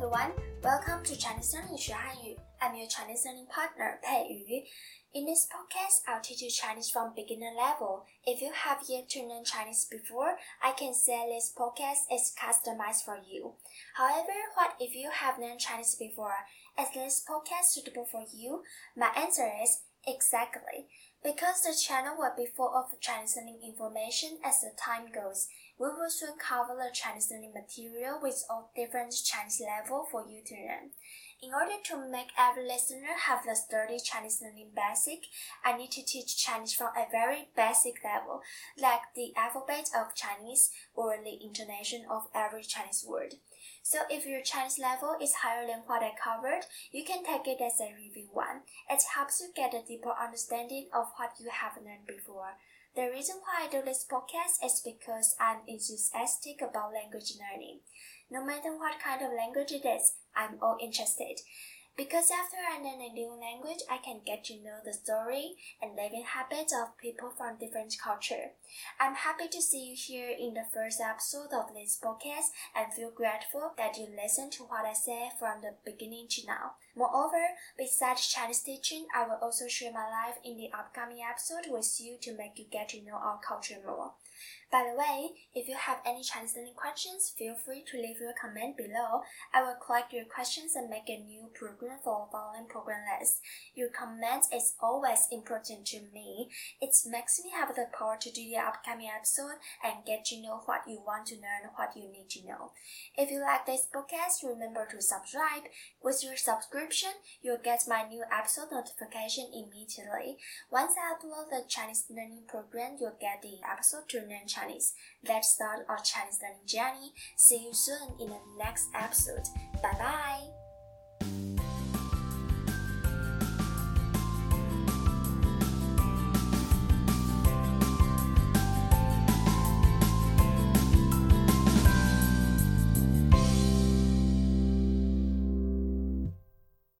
everyone. Welcome to Chinese Learning Xue Hanyu. I'm your Chinese learning partner, Pei Yu. In this podcast, I'll teach you Chinese from beginner level. If you have yet to learn Chinese before, I can say this podcast is customized for you. However, what if you have learned Chinese before? Is this podcast suitable for you? My answer is exactly. Because the channel will be full of Chinese learning information as the time goes, we will soon cover the Chinese learning material with all different Chinese level for you to learn. In order to make every listener have the sturdy Chinese learning basic, I need to teach Chinese from a very basic level, like the alphabet of Chinese or the intonation of every Chinese word. So if your Chinese level is higher than what I covered, you can take it as a review one. It helps you get a deeper understanding of what you have learned before. The reason why I do this podcast is because I'm enthusiastic about language learning. No matter what kind of language it is, I'm all interested. Because after I learn a new language, I can get to know the story and living habits of people from different culture. I'm happy to see you here in the first episode of this podcast and feel grateful that you listened to what I said from the beginning to now. Moreover, besides Chinese teaching, I will also share my life in the upcoming episode with you to make you get to know our culture more. By the way, if you have any Chinese learning questions, feel free to leave your comment below. I will collect your questions and make a new program for following program list. Your comment is always important to me. It makes me have the power to do the upcoming episode and get to know what you want to learn, what you need to know. If you like this podcast, remember to subscribe. With your subscription, you'll get my new episode notification immediately. Once I upload the Chinese learning program, you'll get the episode to learn Chinese. Let's start our Chinese learning journey. See you soon in the next episode. Bye bye.